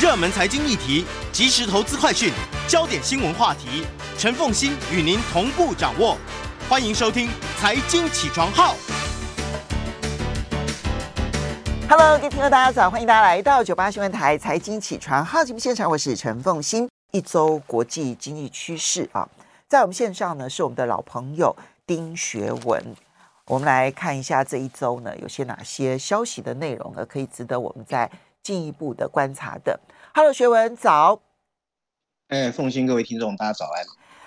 热门财经议题、即时投资快讯、焦点新闻话题，陈凤欣与您同步掌握。欢迎收听《财经起床号》。Hello，各位听众大家早，欢迎大家来到九八新闻台《财经起床号》节目现场，我是陈凤欣。一周国际经济趋势啊，在我们线上呢是我们的老朋友丁学文。我们来看一下这一周呢，有些哪些消息的内容呢，可以值得我们在进一步的观察的。Hello，学文早。哎，凤馨，各位听众，大家早安。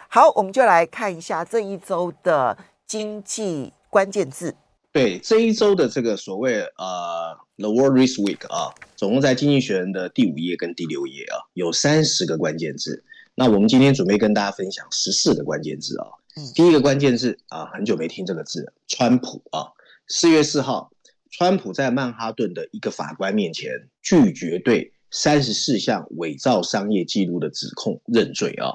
好，我们就来看一下这一周的经济关键字。对，这一周的这个所谓呃，The World Risk Week 啊，总共在经济学人的第五页跟第六页啊，有三十个关键字。那我们今天准备跟大家分享十四个关键字啊。第一个关键字啊，很久没听这个字，川普啊。四月四号，川普在曼哈顿的一个法官面前拒绝对三十四项伪造商业记录的指控认罪啊。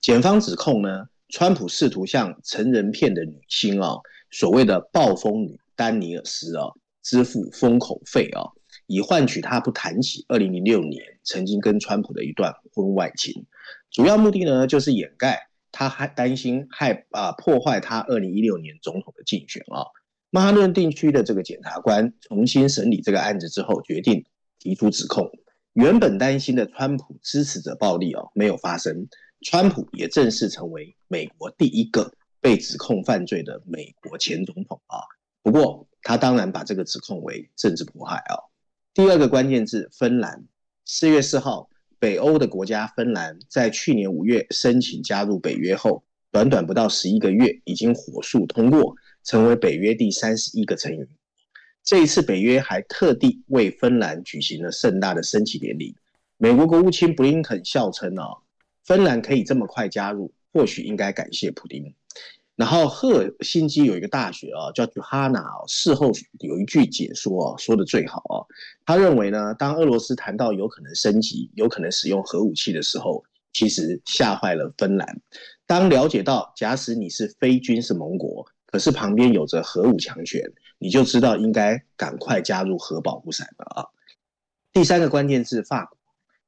检方指控呢，川普试图向成人片的女星啊，所谓的暴风女丹尼尔斯啊，支付封口费啊，以换取他不谈起二零零六年曾经跟川普的一段婚外情。主要目的呢，就是掩盖。他还担心害啊破坏他二零一六年总统的竞选啊。曼哈顿地区的这个检察官重新审理这个案子之后，决定提出指控。原本担心的川普支持者暴力哦没有发生，川普也正式成为美国第一个被指控犯罪的美国前总统啊。不过他当然把这个指控为政治迫害啊。第二个关键字芬兰，四月四号。北欧的国家芬兰在去年五月申请加入北约后，短短不到十一个月，已经火速通过，成为北约第三十一个成员。这一次北约还特地为芬兰举行了盛大的升旗典礼。美国国务卿布林肯笑称：“哦，芬兰可以这么快加入，或许应该感谢普丁。”然后赫尔辛基有一个大学啊，叫杜哈纳，事后有一句解说啊，说的最好啊。他认为呢，当俄罗斯谈到有可能升级、有可能使用核武器的时候，其实吓坏了芬兰。当了解到，假使你是非军事盟国，可是旁边有着核武强权，你就知道应该赶快加入核保护伞了啊。第三个关键字，法国。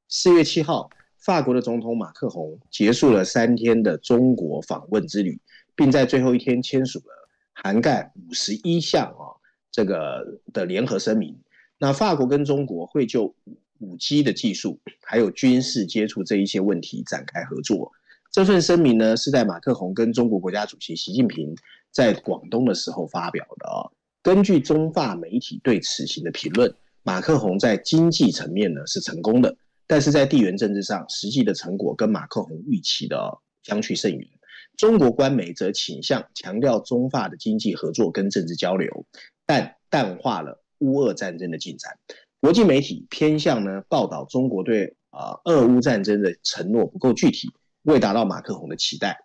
四月七号，法国的总统马克宏结束了三天的中国访问之旅。并在最后一天签署了涵盖五十一项啊这个的联合声明。那法国跟中国会就五 G 的技术还有军事接触这一些问题展开合作。这份声明呢是在马克宏跟中国国家主席习近平在广东的时候发表的啊。根据中法媒体对此行的评论，马克宏在经济层面呢是成功的，但是在地缘政治上实际的成果跟马克宏预期的相去甚远。中国官媒则倾向强调中法的经济合作跟政治交流，但淡化了乌俄战争的进展。国际媒体偏向呢报道中国对啊俄乌战争的承诺不够具体，未达到马克宏的期待。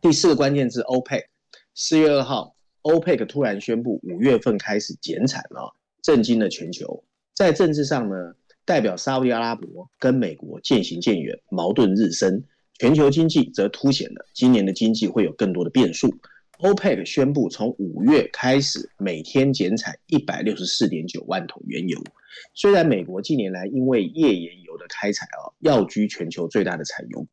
第四个关键字：OPEC。四月二号，OPEC 突然宣布五月份开始减产了，震惊了全球。在政治上呢，代表沙乌地阿拉伯跟美国渐行渐远，矛盾日深。全球经济则凸显了今年的经济会有更多的变数。OPEC 宣布从五月开始每天减产一百六十四点九万桶原油。虽然美国近年来因为页岩油的开采啊，跃居全球最大的产油，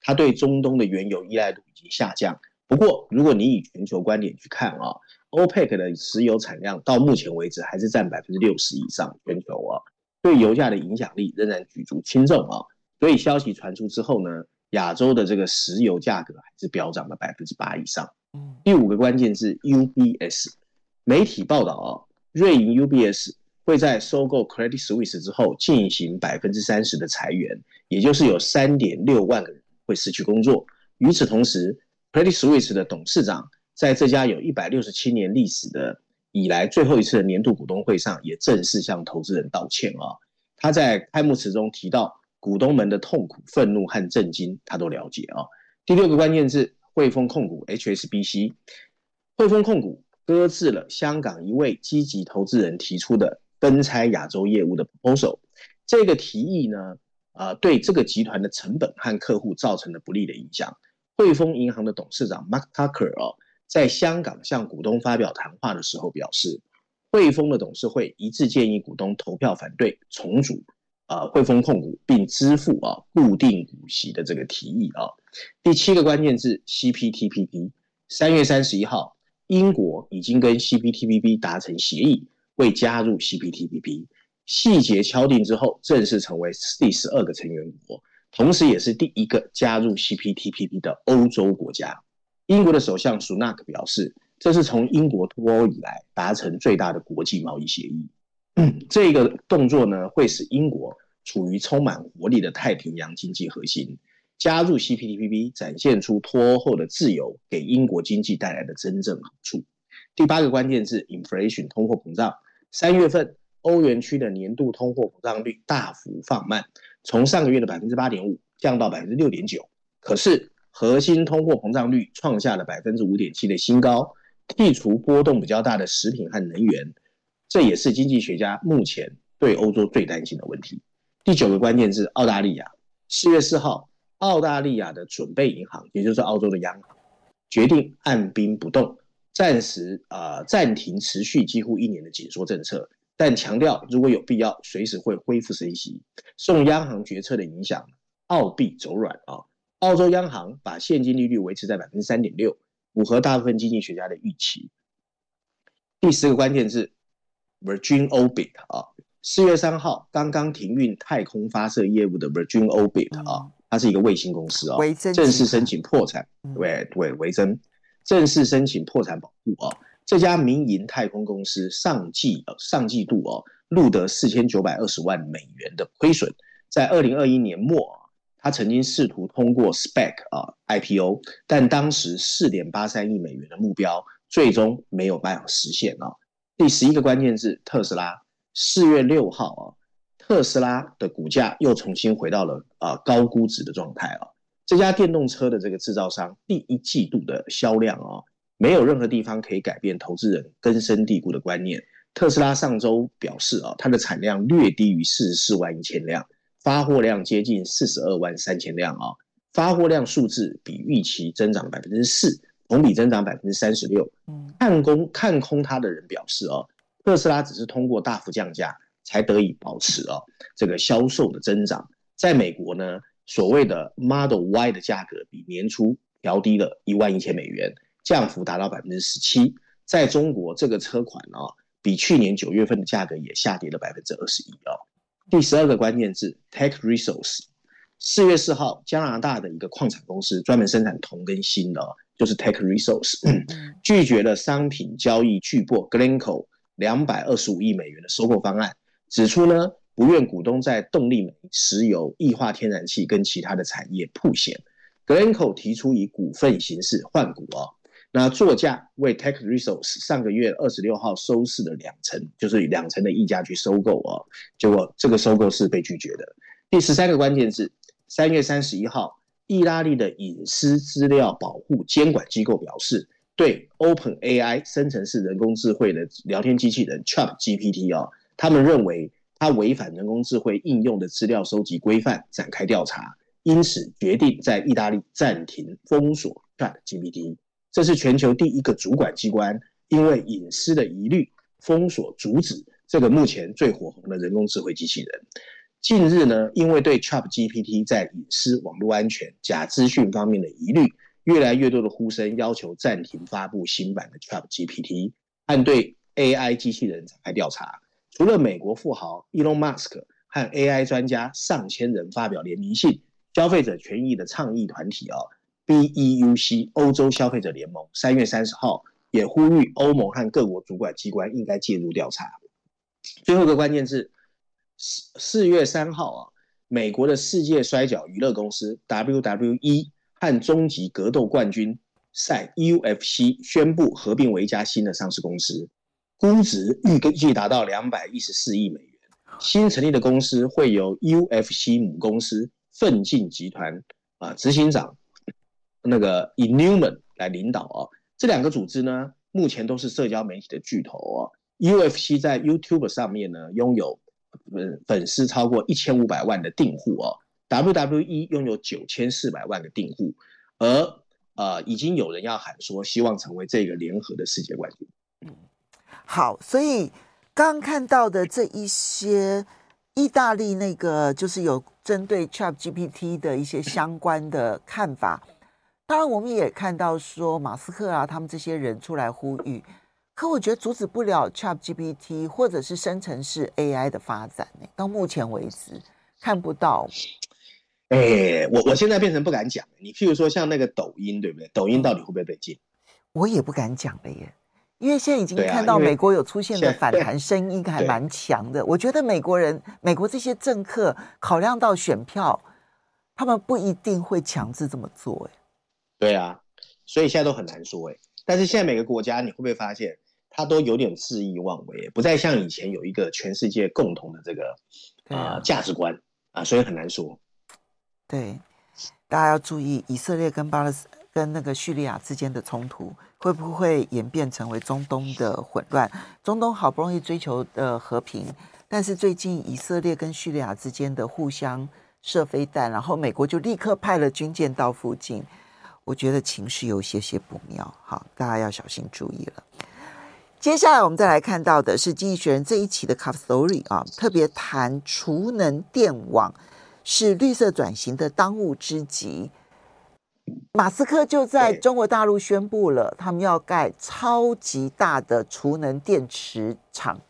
它对中东的原油依赖度已经下降。不过，如果你以全球观点去看啊，OPEC 的石油产量到目前为止还是占百分之六十以上，全球啊对油价的影响力仍然举足轻重啊。所以消息传出之后呢，亚洲的这个石油价格还是飙涨了百分之八以上。第五个关键字 UBS，媒体报道啊，瑞银 UBS 会在收购 Credit Suisse 之后进行百分之三十的裁员，也就是有三点六万个人会失去工作。与此同时，Credit Suisse 的董事长在这家有一百六十七年历史的以来最后一次的年度股东会上也正式向投资人道歉啊。他在开幕词中提到。股东们的痛苦、愤怒和震惊，他都了解啊。第六个关键字：汇丰控股 （HSBC）。汇丰控股搁置了香港一位积极投资人提出的分拆亚洲业务的 proposal。这个提议呢，啊，对这个集团的成本和客户造成了不利的影响。汇丰银行的董事长 Mark Tucker 哦，在香港向股东发表谈话的时候表示，汇丰的董事会一致建议股东投票反对重组。啊汇丰控股，并支付啊固定股息的这个提议啊。第七个关键字 CPTPP，三月三十一号，英国已经跟 CPTPP 达成协议，为加入 CPTPP，细节敲定之后，正式成为第十二个成员国，同时也是第一个加入 CPTPP 的欧洲国家。英国的首相苏纳克表示，这是从英国脱欧以来达成最大的国际贸易协议。这个动作呢，会使英国处于充满活力的太平洋经济核心。加入 CPTPP，展现出脱欧后的自由给英国经济带来的真正好处。第八个关键字：inflation，通货膨胀。三月份，欧元区的年度通货膨胀率大幅放慢，从上个月的百分之八点五降到百分之六点九。可是，核心通货膨胀率创下了百分之五点七的新高。剔除波动比较大的食品和能源，这也是经济学家目前对欧洲最担心的问题。第九个关键字：澳大利亚。四月四号，澳大利亚的准备银行，也就是澳洲的央行，决定按兵不动，暂时啊、呃、暂停持续几乎一年的紧缩政策，但强调如果有必要，随时会恢复升息。受央行决策的影响，澳币走软啊。澳洲央行把现金利率维持在百分之三点六。符合大部分经济学家的预期。第十个关键字，Virgin Orbit 啊，四月三号刚刚停运太空发射业务的 Virgin Orbit 啊，它是一个卫星公司啊，正式申请破产，对对，维珍正式申请破产保护啊。这家民营太空公司上季呃上季度哦录得四千九百二十万美元的亏损，在二零二一年末。他曾经试图通过 SPAC 啊 IPO，但当时四点八三亿美元的目标最终没有办法实现啊。第十一个关键字特斯拉，四月六号啊，特斯拉的股价又重新回到了啊高估值的状态啊。这家电动车的这个制造商第一季度的销量啊，没有任何地方可以改变投资人根深蒂固的观念。特斯拉上周表示啊，它的产量略低于四十四万一千辆。发货量接近四十二万三千辆啊，发货量数字比预期增长百分之四，同比增长百分之三十六。看空看空它的人表示哦，特斯拉只是通过大幅降价才得以保持哦这个销售的增长。在美国呢，所谓的 Model Y 的价格比年初调低了一万一千美元，降幅达到百分之十七。在中国，这个车款啊，比去年九月份的价格也下跌了百分之二十一哦。第十二个关键字，Tech Resources。四月四号，加拿大的一个矿产公司，专门生产铜跟锌的，就是 Tech Resources，拒绝了商品交易巨擘 Glencore 两百二十五亿美元的收购方案，指出呢，不愿股东在动力煤、石油、液化天然气跟其他的产业曝险。Glencore 提出以股份形式换股哦。那作价为 Tech Resource 上个月二十六号收市的两成，就是两成的溢价去收购哦，结果这个收购是被拒绝的。第十三个关键字，三月三十一号，意大利的隐私资料保护监管机构表示，对 OpenAI 生成式人工智慧的聊天机器人 ChatGPT 哦，他们认为它违反人工智慧应用的资料收集规范，展开调查，因此决定在意大利暂停封锁 ChatGPT。这是全球第一个主管机关因为隐私的疑虑封锁阻止这个目前最火红的人工智慧机器人。近日呢，因为对 ChatGPT 在隐私、网络安全、假资讯方面的疑虑，越来越多的呼声要求暂停发布新版的 ChatGPT，和对 AI 机器人展开调查。除了美国富豪 Elon Musk 和 AI 专家上千人发表联名信，消费者权益的倡议团体啊。BEUC 欧洲消费者联盟三月三十号也呼吁欧盟和各国主管机关应该介入调查。最后一个关键字，四四月三号啊，美国的世界摔角娱乐公司 WWE 和终极格斗冠军赛 UFC 宣布合并为一家新的上市公司，估值预计达到两百一十四亿美元。新成立的公司会由 UFC 母公司奋进集团啊执行长。那个以 Newman 来领导啊，这两个组织呢，目前都是社交媒体的巨头啊。UFC 在 YouTube 上面呢，拥有粉粉丝超过一千五百万的订户啊，WWE 拥有九千四百万的订户，而呃，已经有人要喊说，希望成为这个联合的世界冠军。嗯，好，所以刚看到的这一些意大利那个就是有针对 ChatGPT 的一些相关的看法。当然，我们也看到说马斯克啊，他们这些人出来呼吁，可我觉得阻止不了 ChatGPT 或者是生成式 AI 的发展。到目前为止看不到。哎、欸，我我现在变成不敢讲。你譬如说像那个抖音，对不对？抖音到底会不会被禁？我也不敢讲了耶。因为现在已经看到美国有出现的反弹声音，还蛮强的。我觉得美国人、美国这些政客考量到选票，他们不一定会强制这么做。哎，对啊，所以现在都很难说。哎，但是现在每个国家，你会不会发现，他都有点恣意妄为，不再像以前有一个全世界共同的这个啊、呃、价值观啊，所以很难说。对，大家要注意以色列跟巴勒斯跟那个叙利亚之间的冲突。会不会演变成为中东的混乱？中东好不容易追求的和平，但是最近以色列跟叙利亚之间的互相射飞弹，然后美国就立刻派了军舰到附近，我觉得情势有些些不妙。好，大家要小心注意了。接下来我们再来看到的是《经济学人》这一期的 Cover Story 啊，特别谈储能电网是绿色转型的当务之急。马斯克就在中国大陆宣布了，他们要盖超级大的储能电池厂。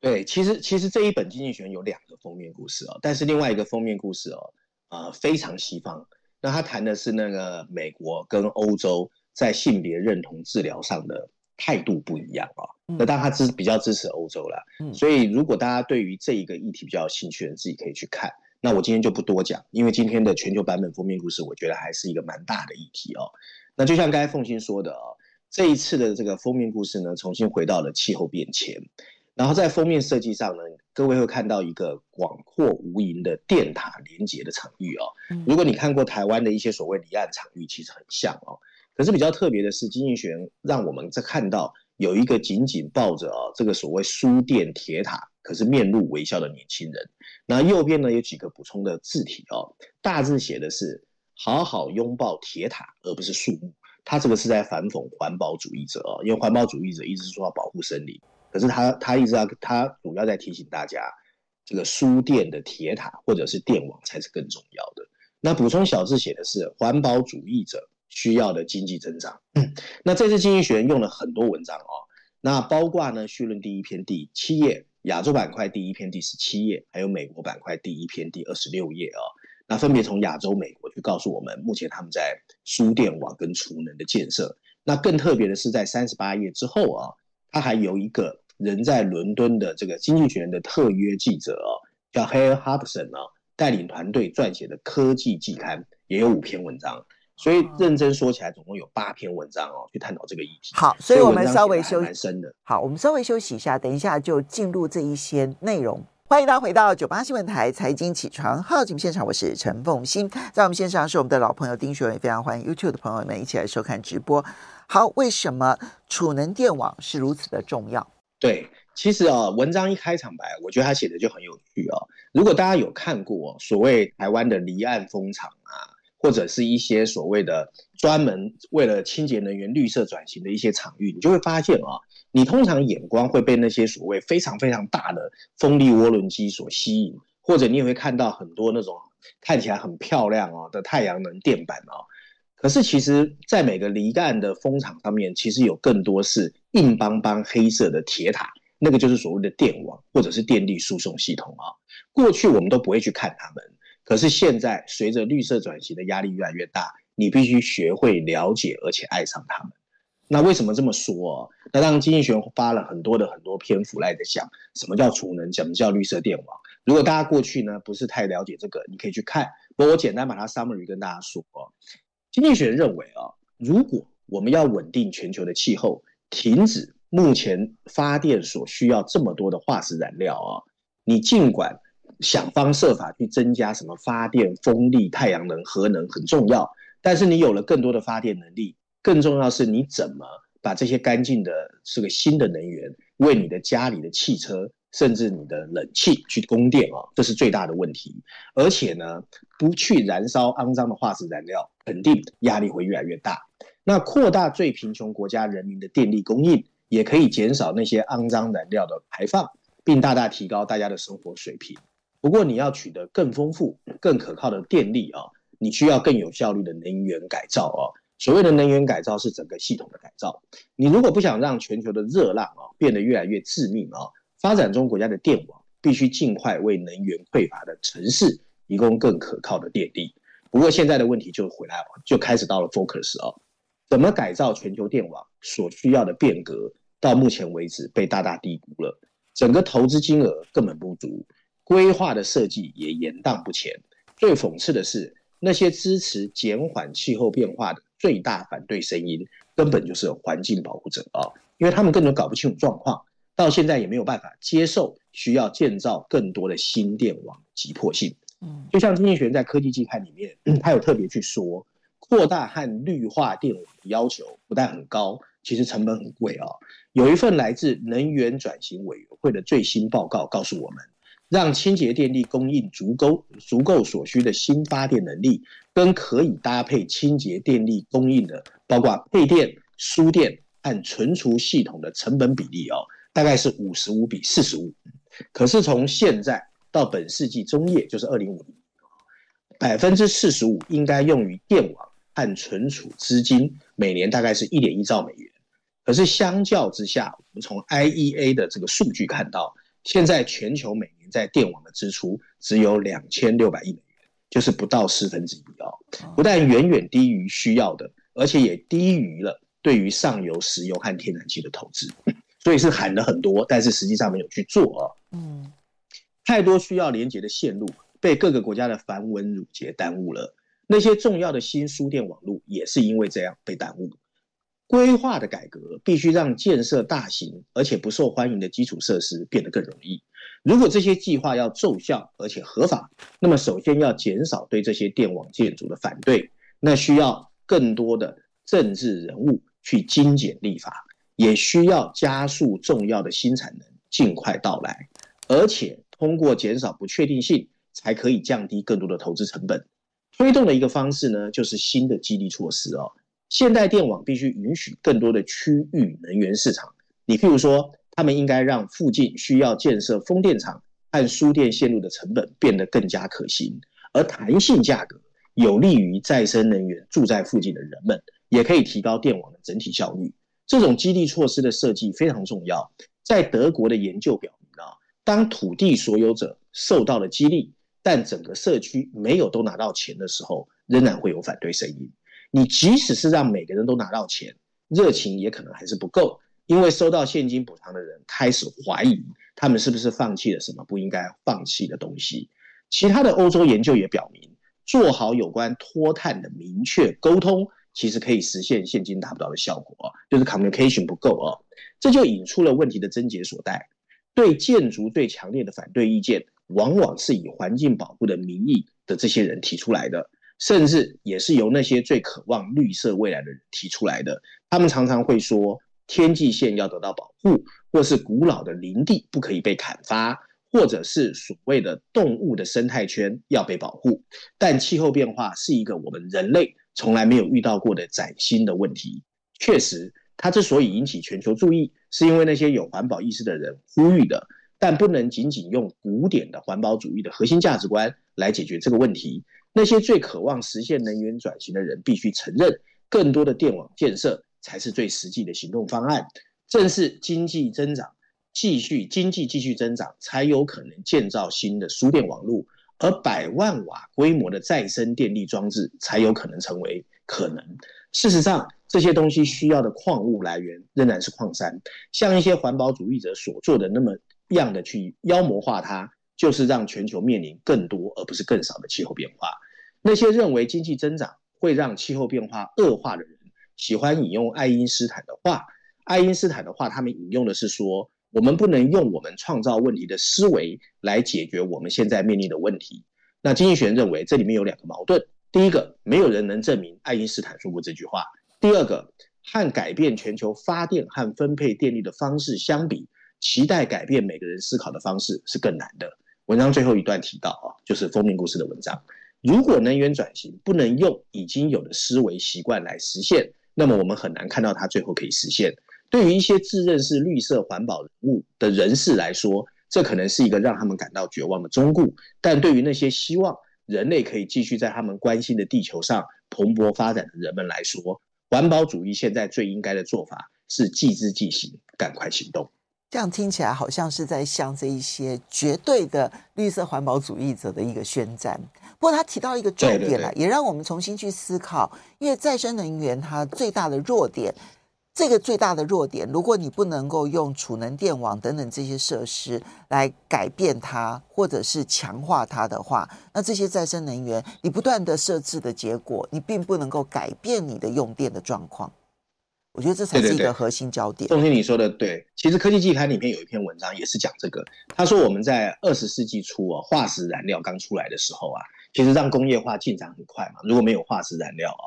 对，其实其实这一本经济学人有两个封面故事哦，但是另外一个封面故事哦，呃，非常西方。那他谈的是那个美国跟欧洲在性别认同治疗上的态度不一样啊、哦。那当然他支比较支持欧洲啦，所以如果大家对于这一个议题比较有兴趣自己可以去看。那我今天就不多讲，因为今天的全球版本封面故事，我觉得还是一个蛮大的议题哦。那就像刚才凤馨说的哦，这一次的这个封面故事呢，重新回到了气候变迁。然后在封面设计上呢，各位会看到一个广阔无垠的电塔连接的场域哦。如果你看过台湾的一些所谓离岸场域，其实很像哦。可是比较特别的是，经济学人让我们在看到有一个紧紧抱着哦这个所谓输电铁塔。可是面露微笑的年轻人，那右边呢有几个补充的字体哦，大字写的是“好好拥抱铁塔，而不是树木”。他这个是在反讽环保主义者哦，因为环保主义者一直说要保护森林，可是他他一直要他主要在提醒大家，这个输电的铁塔或者是电网才是更重要的。那补充小字写的是环保主义者需要的经济增长。嗯，那这次经济学人用了很多文章哦，那包括呢序论第一篇第七页。亚洲板块第一篇第十七页，还有美国板块第一篇第二十六页啊，那分别从亚洲、美国去告诉我们，目前他们在输电网跟储能的建设。那更特别的是，在三十八页之后啊，他还有一个人在伦敦的这个经济学人的特约记者啊，叫 Hale Hobson 啊，带领团队撰写的科技季刊也有五篇文章。所以认真说起来，总共有八篇文章哦，去探讨这个议题。好，所以我们稍微休息。好，我们稍微休息一下，等一下就进入这一些内容。欢迎大家回到九八新闻台财经起床号节目现场，我是陈凤欣，在我们线上是我们的老朋友丁学文，也非常欢迎 YouTube 的朋友们一起来收看直播。好，为什么储能电网是如此的重要？对，其实啊，文章一开场白，我觉得他写的就很有趣啊。如果大家有看过所谓台湾的离岸风场啊。或者是一些所谓的专门为了清洁能源、绿色转型的一些场域，你就会发现啊，你通常眼光会被那些所谓非常非常大的风力涡轮机所吸引，或者你也会看到很多那种看起来很漂亮哦的太阳能电板哦。可是其实，在每个离岸的风场上面，其实有更多是硬邦邦黑色的铁塔，那个就是所谓的电网或者是电力输送系统啊。过去我们都不会去看它们。可是现在，随着绿色转型的压力越来越大，你必须学会了解而且爱上它们。那为什么这么说？那当经济学发了很多的很多篇幅来的讲，什么叫储能，什么叫绿色电网。如果大家过去呢不是太了解这个，你可以去看。不过我简单把它 summary 跟大家说。经济学认为啊，如果我们要稳定全球的气候，停止目前发电所需要这么多的化石燃料啊，你尽管。想方设法去增加什么发电、风力、太阳能、核能很重要，但是你有了更多的发电能力，更重要是你怎么把这些干净的、这个新的能源为你的家里的汽车，甚至你的冷气去供电哦，这是最大的问题。而且呢，不去燃烧肮脏的化石燃料，肯定压力会越来越大。那扩大最贫穷国家人民的电力供应，也可以减少那些肮脏燃料的排放，并大大提高大家的生活水平。不过你要取得更丰富、更可靠的电力啊，你需要更有效率的能源改造啊。所谓的能源改造是整个系统的改造。你如果不想让全球的热浪啊变得越来越致命啊，发展中国家的电网必须尽快为能源匮乏的城市提供更可靠的电力。不过现在的问题就回来了，就开始到了 focus 啊，怎么改造全球电网所需要的变革，到目前为止被大大低估了，整个投资金额根本不足，规划的设计也延宕不前。最讽刺的是，那些支持减缓气候变化的最大反对声音，根本就是环境保护者啊！因为他们根本搞不清楚状况，到现在也没有办法接受需要建造更多的新电网的急迫性。嗯，就像经济学在科技季刊里面，他有特别去说，扩大和绿化电网的要求不但很高，其实成本很贵啊。有一份来自能源转型委员会的最新报告告诉我们。让清洁电力供应足够、足够所需的新发电能力，跟可以搭配清洁电力供应的，包括配电、输电和存储系统的成本比例哦，大概是五十五比四十五。可是从现在到本世纪中叶，就是二零五零，百分之四十五应该用于电网和存储资金，每年大概是一点一兆美元。可是相较之下，我们从 IEA 的这个数据看到，现在全球每年在电网的支出只有两千六百亿美元，就是不到四分之一哦，不但远远低于需要的，而且也低于了对于上游石油和天然气的投资，所以是喊了很多，但是实际上没有去做啊。嗯，太多需要连接的线路被各个国家的繁文缛节耽误了，那些重要的新输电网络也是因为这样被耽误。规划的改革必须让建设大型而且不受欢迎的基础设施变得更容易。如果这些计划要奏效而且合法，那么首先要减少对这些电网建筑的反对，那需要更多的政治人物去精简立法，也需要加速重要的新产能尽快到来，而且通过减少不确定性，才可以降低更多的投资成本。推动的一个方式呢，就是新的激励措施哦。现代电网必须允许更多的区域能源市场，你譬如说。他们应该让附近需要建设风电场和输电线路的成本变得更加可行，而弹性价格有利于再生能源住在附近的人们，也可以提高电网的整体效率。这种激励措施的设计非常重要。在德国的研究表明啊，当土地所有者受到了激励，但整个社区没有都拿到钱的时候，仍然会有反对声音。你即使是让每个人都拿到钱，热情也可能还是不够。因为收到现金补偿的人开始怀疑，他们是不是放弃了什么不应该放弃的东西。其他的欧洲研究也表明，做好有关脱碳的明确沟通，其实可以实现现金达不到的效果，就是 communication 不够啊。这就引出了问题的症结所在。对建筑最强烈的反对意见，往往是以环境保护的名义的这些人提出来的，甚至也是由那些最渴望绿色未来的人提出来的。他们常常会说。天际线要得到保护，或是古老的林地不可以被砍伐，或者是所谓的动物的生态圈要被保护。但气候变化是一个我们人类从来没有遇到过的崭新的问题。确实，它之所以引起全球注意，是因为那些有环保意识的人呼吁的，但不能仅仅用古典的环保主义的核心价值观来解决这个问题。那些最渴望实现能源转型的人必须承认，更多的电网建设。才是最实际的行动方案。正是经济增长继续，经济继续增长，才有可能建造新的输电网络，而百万瓦规模的再生电力装置才有可能成为可能。事实上，这些东西需要的矿物来源仍然是矿山。像一些环保主义者所做的那么样的去妖魔化它，就是让全球面临更多而不是更少的气候变化。那些认为经济增长会让气候变化恶化的人。喜欢引用爱因斯坦的话，爱因斯坦的话，他们引用的是说，我们不能用我们创造问题的思维来解决我们现在面临的问题。那经济学人认为这里面有两个矛盾：第一个，没有人能证明爱因斯坦说过这句话；第二个，和改变全球发电和分配电力的方式相比，期待改变每个人思考的方式是更难的。文章最后一段提到啊，就是封面故事的文章，如果能源转型不能用已经有的思维习惯来实现。那么我们很难看到它最后可以实现。对于一些自认是绿色环保人物的人士来说，这可能是一个让他们感到绝望的忠告。但对于那些希望人类可以继续在他们关心的地球上蓬勃发展的人们来说，环保主义现在最应该的做法是即知即行，赶快行动。这样听起来好像是在向这一些绝对的绿色环保主义者的一个宣战。不过他提到一个重点了，也让我们重新去思考，因为再生能源它最大的弱点，这个最大的弱点，如果你不能够用储能电网等等这些设施来改变它，或者是强化它的话，那这些再生能源你不断的设置的结果，你并不能够改变你的用电的状况。我觉得这才是一个核心焦点。凤馨，你说的对。其实科技季刊里面有一篇文章也是讲这个。他说我们在二十世纪初啊，化石燃料刚出来的时候啊，其实让工业化进展很快嘛。如果没有化石燃料啊，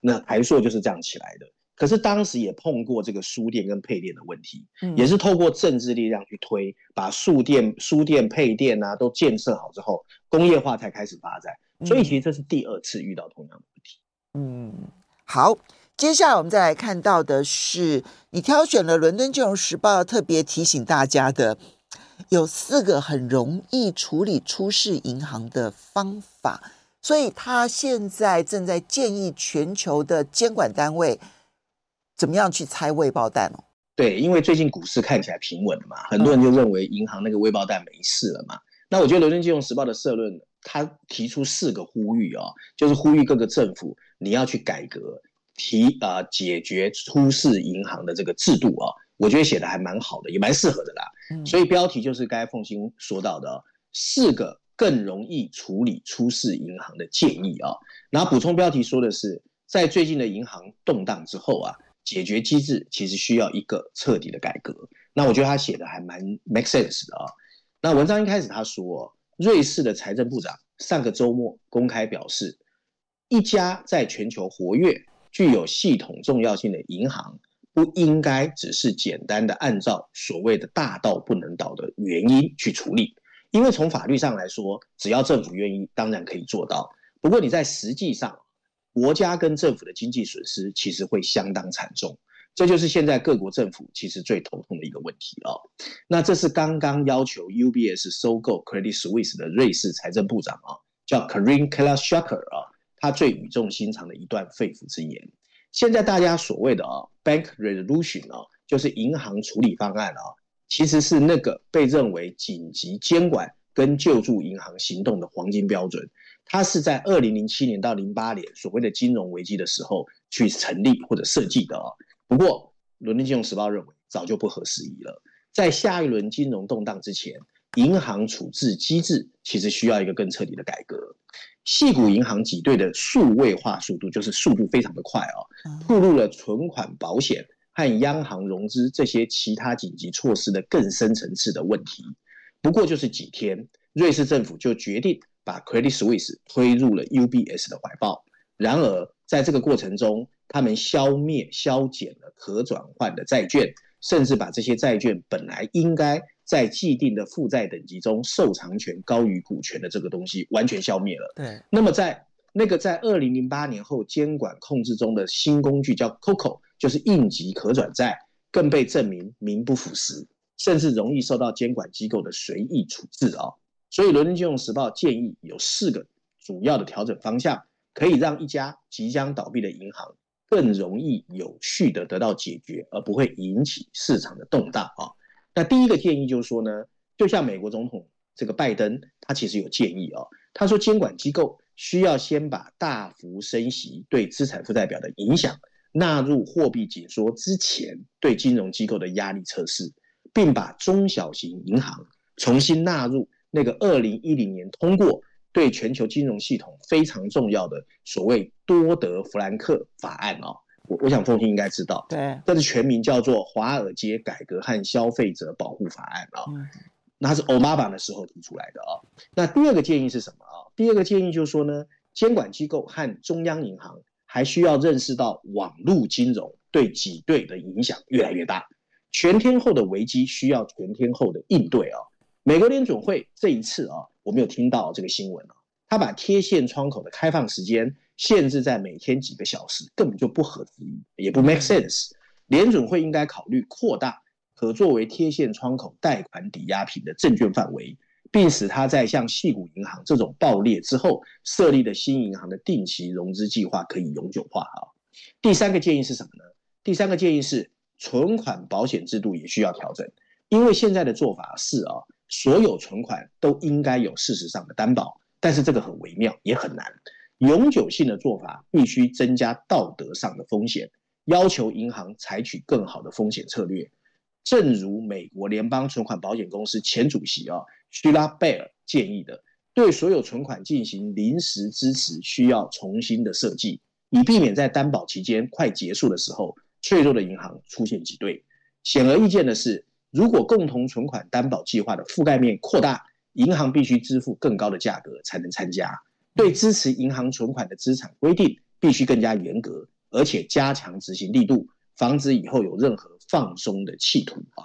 那台塑就是这样起来的。可是当时也碰过这个输电跟配电的问题，也是透过政治力量去推，把输电、输电配电啊都建设好之后，工业化才开始发展。所以其实这是第二次遇到同样的问题。嗯，好。接下来我们再来看到的是，你挑选了《伦敦金融时报》特别提醒大家的，有四个很容易处理出事银行的方法，所以他现在正在建议全球的监管单位怎么样去拆未爆弹哦。对，因为最近股市看起来平稳了嘛，很多人就认为银行那个未爆弹没事了嘛。嗯、那我觉得《伦敦金融时报》的社论，他提出四个呼吁哦，就是呼吁各个政府你要去改革。提啊、呃，解决出事银行的这个制度啊，我觉得写的还蛮好的，也蛮适合的啦。嗯、所以标题就是刚才凤欣说到的四个更容易处理出事银行的建议啊。然后补充标题说的是，在最近的银行动荡之后啊，解决机制其实需要一个彻底的改革。那我觉得他写的还蛮 make sense 的啊。那文章一开始他说，瑞士的财政部长上个周末公开表示，一家在全球活跃。具有系统重要性的银行不应该只是简单的按照所谓的大到不能倒的原因去处理，因为从法律上来说，只要政府愿意，当然可以做到。不过你在实际上，国家跟政府的经济损失其实会相当惨重，这就是现在各国政府其实最头痛的一个问题啊。那这是刚刚要求 UBS 收购 Credit Suisse 的瑞士财政部长啊，叫 Karin Keller-Sucker 啊。他最语重心长的一段肺腑之言。现在大家所谓的啊，bank resolution 啊，就是银行处理方案啊，其实是那个被认为紧急监管跟救助银行行动的黄金标准。它是在二零零七年到零八年所谓的金融危机的时候去成立或者设计的啊。不过，《伦敦金融时报》认为早就不合时宜了。在下一轮金融动荡之前，银行处置机制其实需要一个更彻底的改革。细谷银行挤兑的数位化速度，就是速度非常的快哦，暴露了存款保险和央行融资这些其他紧急措施的更深层次的问题。不过就是几天，瑞士政府就决定把 Credit Suisse 推入了 UBS 的怀抱。然而在这个过程中，他们消灭、消减了可转换的债券，甚至把这些债券本来应该在既定的负债等级中，受偿权高于股权的这个东西完全消灭了。对。那么在那个在二零零八年后监管控制中的新工具叫 CoCo，就是应急可转债，更被证明名不符实，甚至容易受到监管机构的随意处置啊。所以《伦敦金融时报》建议有四个主要的调整方向，可以让一家即将倒闭的银行更容易有序的得到解决，而不会引起市场的动荡啊。那第一个建议就是说呢，就像美国总统这个拜登，他其实有建议啊、哦。他说，监管机构需要先把大幅升息对资产负债表的影响纳入货币紧缩之前对金融机构的压力测试，并把中小型银行重新纳入那个二零一零年通过对全球金融系统非常重要的所谓多德弗兰克法案啊、哦。我我想凤馨应该知道，对，这是全名叫做《华尔街改革和消费者保护法案》啊，那是奥巴马的时候提出来的啊。那第二个建议是什么啊？第二个建议就是说呢，监管机构和中央银行还需要认识到网络金融对挤兑的影响越来越大，全天候的危机需要全天候的应对啊。美国联准会这一次啊，我没有听到这个新闻啊，他把贴现窗口的开放时间。限制在每天几个小时，根本就不合理，也不 make sense。联准会应该考虑扩大可作为贴现窗口贷款抵押品的证券范围，并使它在像矽谷银行这种爆裂之后设立的新银行的定期融资计划可以永久化啊。第三个建议是什么呢？第三个建议是存款保险制度也需要调整，因为现在的做法是啊，所有存款都应该有事实上的担保，但是这个很微妙也很难。永久性的做法必须增加道德上的风险，要求银行采取更好的风险策略。正如美国联邦存款保险公司前主席啊徐拉贝尔建议的，对所有存款进行临时支持需要重新的设计，以避免在担保期间快结束的时候，脆弱的银行出现挤兑。显而易见的是，如果共同存款担保计划的覆盖面扩大，银行必须支付更高的价格才能参加。对支持银行存款的资产规定必须更加严格，而且加强执行力度，防止以后有任何放松的企图啊。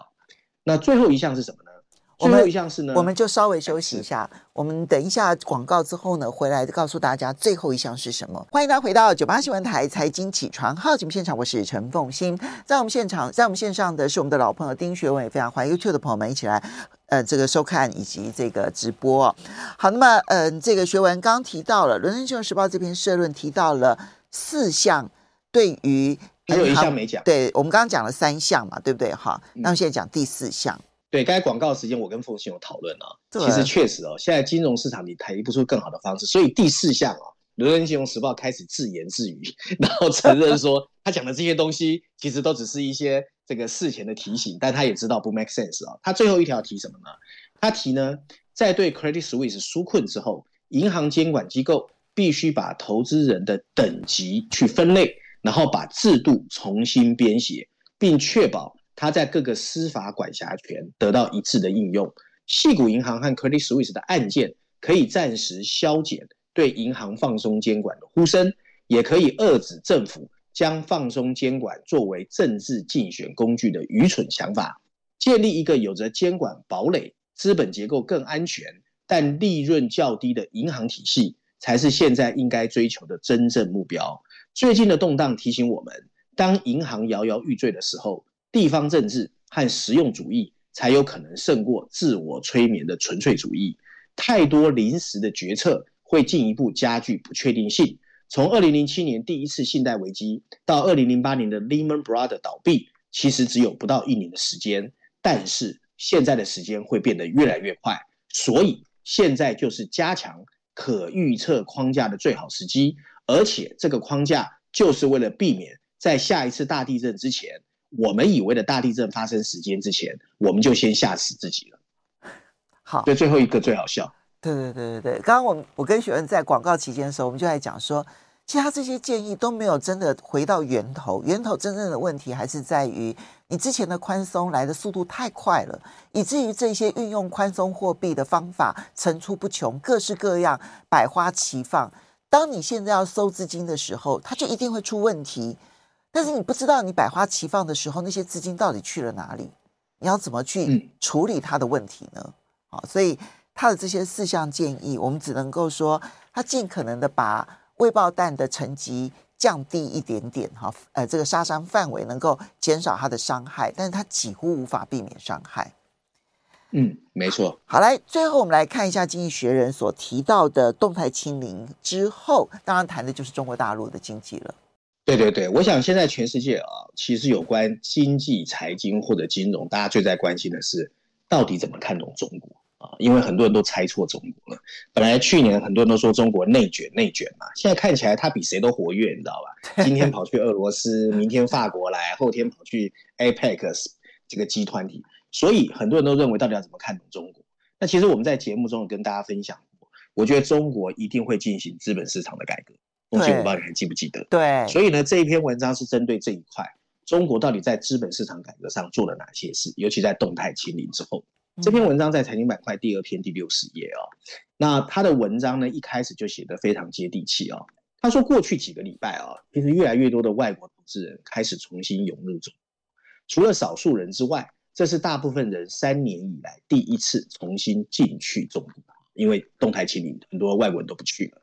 那最后一项是什么呢？最后一项是呢，我们就稍微休息一下。我们等一下广告之后呢，回来告诉大家最后一项是什么。欢迎大家回到九八新闻台财经起床号节目现场，我是陈凤欣。在我们现场，在我们线上的是我们的老朋友丁学文，也非常欢迎 YouTube 的朋友们一起来呃这个收看以及这个直播。好，那么嗯、呃，这个学文刚提到了《伦敦金融时报》这篇社论，提到了四项对于还有一项没讲，对我们刚刚讲了三项嘛，对不对？哈，那我现在讲第四项。对，刚才广告时间，我跟凤信有讨论啊。其实确实哦，现在金融市场你提不出更好的方式，所以第四项啊，《伦敦金融时报》开始自言自语，然后承认说 他讲的这些东西其实都只是一些这个事前的提醒，但他也知道不 make sense 啊。他最后一条提什么呢？他提呢，在对 Credit Suisse 纾困之后，银行监管机构必须把投资人的等级去分类，然后把制度重新编写，并确保。它在各个司法管辖权得到一致的应用，矽谷银行和 Credit Suisse 的案件可以暂时消减对银行放松监管的呼声，也可以遏止政府将放松监管作为政治竞选工具的愚蠢想法。建立一个有着监管堡垒、资本结构更安全但利润较低的银行体系，才是现在应该追求的真正目标。最近的动荡提醒我们，当银行摇摇欲坠的时候，地方政治和实用主义才有可能胜过自我催眠的纯粹主义。太多临时的决策会进一步加剧不确定性。从二零零七年第一次信贷危机到二零零八年的 Lehman Brothers 倒闭，其实只有不到一年的时间。但是现在的时间会变得越来越快，所以现在就是加强可预测框架的最好时机。而且这个框架就是为了避免在下一次大地震之前。我们以为的大地震发生时间之前，我们就先吓死自己了。好，对，最后一个最好笑。对对对对对，刚刚我我跟学文在广告期间的时候，我们就在讲说，其实他这些建议都没有真的回到源头，源头真正的问题还是在于你之前的宽松来的速度太快了，以至于这些运用宽松货币的方法层出不穷，各式各样，百花齐放。当你现在要收资金的时候，它就一定会出问题。但是你不知道，你百花齐放的时候，那些资金到底去了哪里？你要怎么去处理它的问题呢？好，所以他的这些四项建议，我们只能够说，他尽可能的把未爆弹的层级降低一点点，哈，呃，这个杀伤范围能够减少它的伤害，但是它几乎无法避免伤害。嗯，没错。好，来，最后我们来看一下《经济学人》所提到的动态清零之后，当然谈的就是中国大陆的经济了。对对对，我想现在全世界啊，其实有关经济、财经或者金融，大家最在关心的是到底怎么看懂中国啊？因为很多人都猜错中国了。本来去年很多人都说中国内卷内卷嘛，现在看起来他比谁都活跃，你知道吧？今天跑去俄罗斯，明天法国来，后天跑去 APEC 这个集团体，所以很多人都认为到底要怎么看懂中国？那其实我们在节目中有跟大家分享过，我觉得中国一定会进行资本市场的改革。东西我不知道你还记不记得？对，所以呢，这一篇文章是针对这一块，中国到底在资本市场改革上做了哪些事，尤其在动态清零之后。这篇文章在财经板块第二篇第六十页哦。那他的文章呢，一开始就写得非常接地气哦。他说，过去几个礼拜啊，其实越来越多的外国投资人开始重新涌入中国，除了少数人之外，这是大部分人三年以来第一次重新进去中国，因为动态清零，很多外国人都不去了。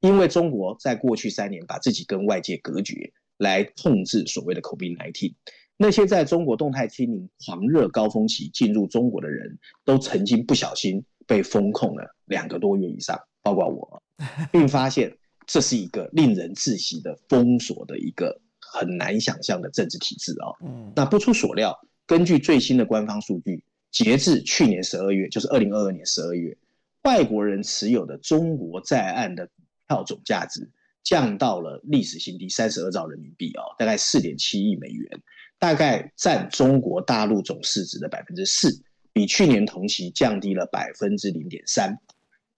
因为中国在过去三年把自己跟外界隔绝，来控制所谓的 COVID-19，那些在中国动态清零狂热高峰期进入中国的人都曾经不小心被封控了两个多月以上，包括我，并发现这是一个令人窒息的封锁的一个很难想象的政治体制啊。嗯，那不出所料，根据最新的官方数据，截至去年十二月，就是二零二二年十二月，外国人持有的中国在岸的股票总价值。降到了历史新低，三十二兆人民币哦，大概四点七亿美元，大概占中国大陆总市值的百分之四，比去年同期降低了百分之零点三。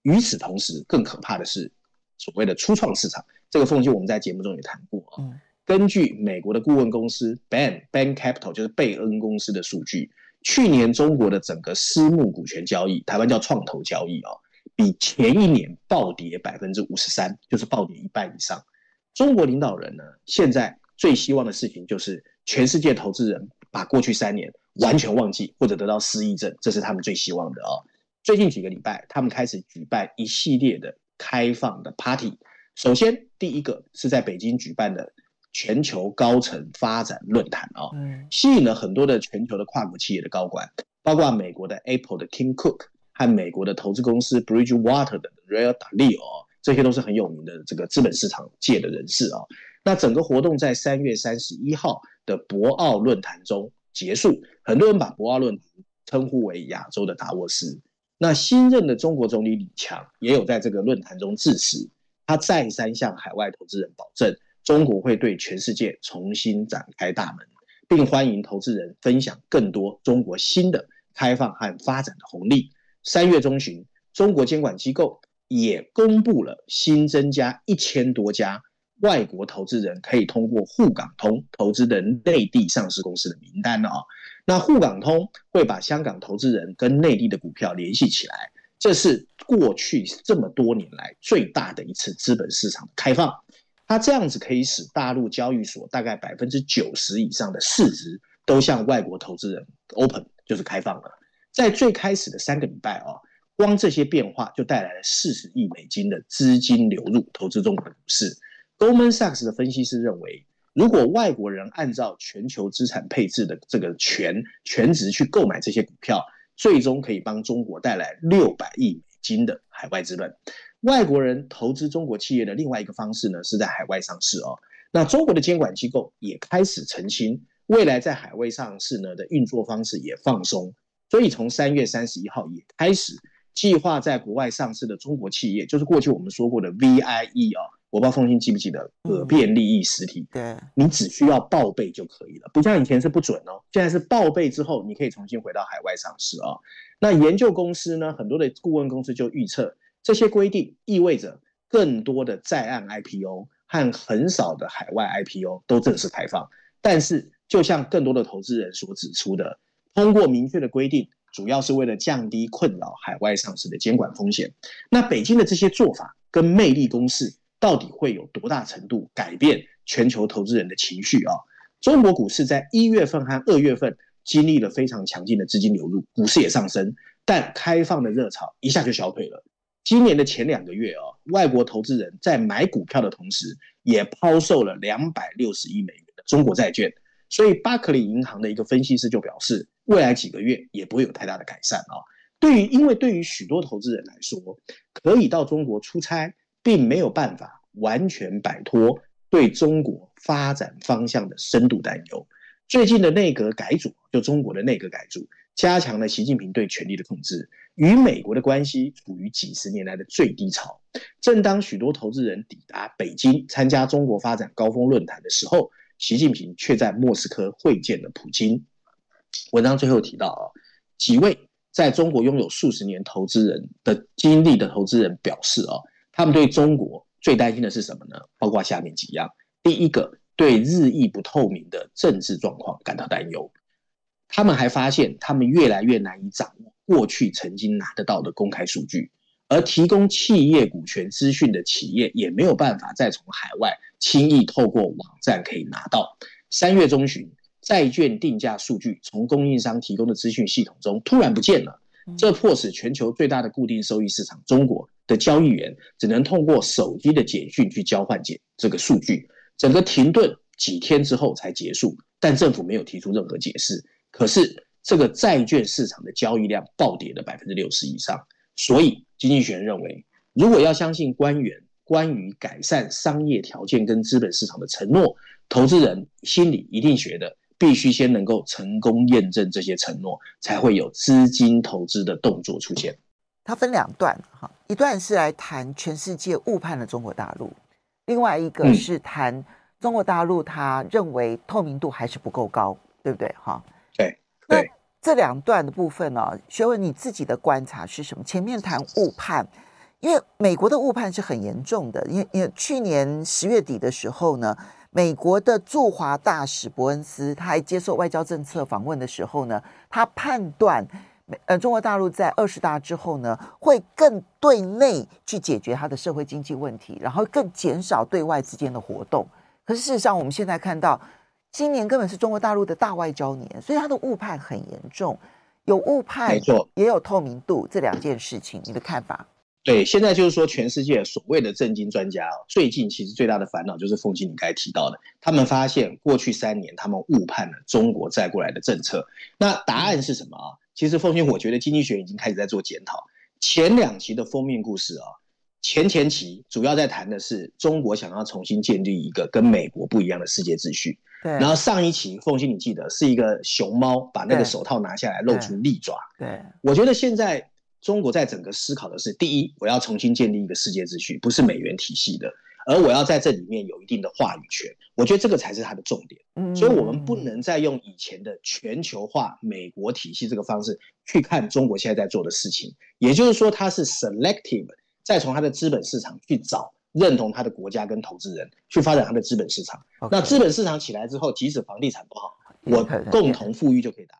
与此同时，更可怕的是所谓的初创市场，这个缝隙我们在节目中也谈过啊。嗯、根据美国的顾问公司 Bain Bain Capital，就是贝恩公司的数据，去年中国的整个私募股权交易，台湾叫创投交易啊。比前一年暴跌百分之五十三，就是暴跌一半以上。中国领导人呢，现在最希望的事情就是全世界投资人把过去三年完全忘记，或者得到失忆症，这是他们最希望的啊、哦。最近几个礼拜，他们开始举办一系列的开放的 party。首先，第一个是在北京举办的全球高层发展论坛啊、哦，吸引了很多的全球的跨国企业的高管，包括美国的 Apple 的 Tim Cook。和美国的投资公司 Bridgewater 的 Ray Dalio，这些都是很有名的这个资本市场界的人士啊。那整个活动在三月三十一号的博鳌论坛中结束。很多人把博鳌论坛称呼为亚洲的达沃斯。那新任的中国总理李强也有在这个论坛中致辞，他再三向海外投资人保证，中国会对全世界重新展开大门，并欢迎投资人分享更多中国新的开放和发展的红利。三月中旬，中国监管机构也公布了新增加一千多家外国投资人可以通过沪港通投资的内地上市公司的名单了啊。那沪港通会把香港投资人跟内地的股票联系起来，这是过去这么多年来最大的一次资本市场的开放。它这样子可以使大陆交易所大概百分之九十以上的市值都向外国投资人 open，就是开放了。在最开始的三个礼拜啊，光这些变化就带来了四十亿美金的资金流入投资中国的股市。Goldman Sachs 的分析师认为，如果外国人按照全球资产配置的这个全全值去购买这些股票，最终可以帮中国带来六百亿美金的海外资本。外国人投资中国企业的另外一个方式呢，是在海外上市哦。那中国的监管机构也开始澄清，未来在海外上市呢的运作方式也放松。所以从三月三十一号也开始计划在国外上市的中国企业，就是过去我们说过的 VIE 啊，我不知道凤馨记不记得可变利益实体。对，你只需要报备就可以了，不像以前是不准哦，现在是报备之后你可以重新回到海外上市啊。那研究公司呢，很多的顾问公司就预测，这些规定意味着更多的在岸 IPO 和很少的海外 IPO 都正式开放。但是，就像更多的投资人所指出的。通过明确的规定，主要是为了降低困扰海外上市的监管风险。那北京的这些做法跟魅力攻势，到底会有多大程度改变全球投资人的情绪啊？中国股市在一月份和二月份经历了非常强劲的资金流入，股市也上升，但开放的热潮一下就消退了。今年的前两个月啊，外国投资人在买股票的同时，也抛售了两百六十亿美元的中国债券。所以巴克利银行的一个分析师就表示，未来几个月也不会有太大的改善啊。对于，因为对于许多投资人来说，可以到中国出差，并没有办法完全摆脱对中国发展方向的深度担忧。最近的内阁改组，就中国的内阁改组，加强了习近平对权力的控制，与美国的关系处于几十年来的最低潮。正当许多投资人抵达北京参加中国发展高峰论坛的时候，习近平却在莫斯科会见了普京。文章最后提到啊，几位在中国拥有数十年投资人的经历的投资人表示啊，他们对中国最担心的是什么呢？包括下面几样：第一个，对日益不透明的政治状况感到担忧；他们还发现，他们越来越难以掌握过去曾经拿得到的公开数据。而提供企业股权资讯的企业也没有办法再从海外轻易透过网站可以拿到。三月中旬，债券定价数据从供应商提供的资讯系统中突然不见了，这迫使全球最大的固定收益市场中国的交易员只能通过手机的简讯去交换简这个数据，整个停顿几天之后才结束，但政府没有提出任何解释。可是这个债券市场的交易量暴跌了百分之六十以上，所以经济学人认为，如果要相信官员关于改善商业条件跟资本市场的承诺，投资人心里一定觉得必须先能够成功验证这些承诺，才会有资金投资的动作出现。它分两段哈，一段是来谈全世界误判了中国大陆，另外一个是谈中国大陆他认为透明度还是不够高，对不对哈？对。那这两段的部分呢，学文你自己的观察是什么？前面谈误判，因为美国的误判是很严重的，因为因为去年十月底的时候呢，美国的驻华大使伯恩斯他还接受外交政策访问的时候呢，他判断。呃，中国大陆在二十大之后呢，会更对内去解决它的社会经济问题，然后更减少对外之间的活动。可是事实上，我们现在看到，今年根本是中国大陆的大外交年，所以它的误判很严重，有误判，没错，也有透明度这两件事情，你的看法？对，现在就是说，全世界所谓的政经专家最近其实最大的烦恼就是凤馨你刚才提到的，他们发现过去三年他们误判了中国再过来的政策。那答案是什么啊？其实凤馨，我觉得经济学已经开始在做检讨。前两期的封面故事啊，前前期主要在谈的是中国想要重新建立一个跟美国不一样的世界秩序。对。然后上一期凤欣你记得是一个熊猫把那个手套拿下来露出利爪。对。我觉得现在。中国在整个思考的是：第一，我要重新建立一个世界秩序，不是美元体系的，而我要在这里面有一定的话语权。我觉得这个才是它的重点。嗯，所以我们不能再用以前的全球化美国体系这个方式去看中国现在在做的事情。也就是说，它是 selective，再从它的资本市场去找认同他的国家跟投资人，去发展他的资本市场。那资本市场起来之后，即使房地产不好，我共同富裕就可以达。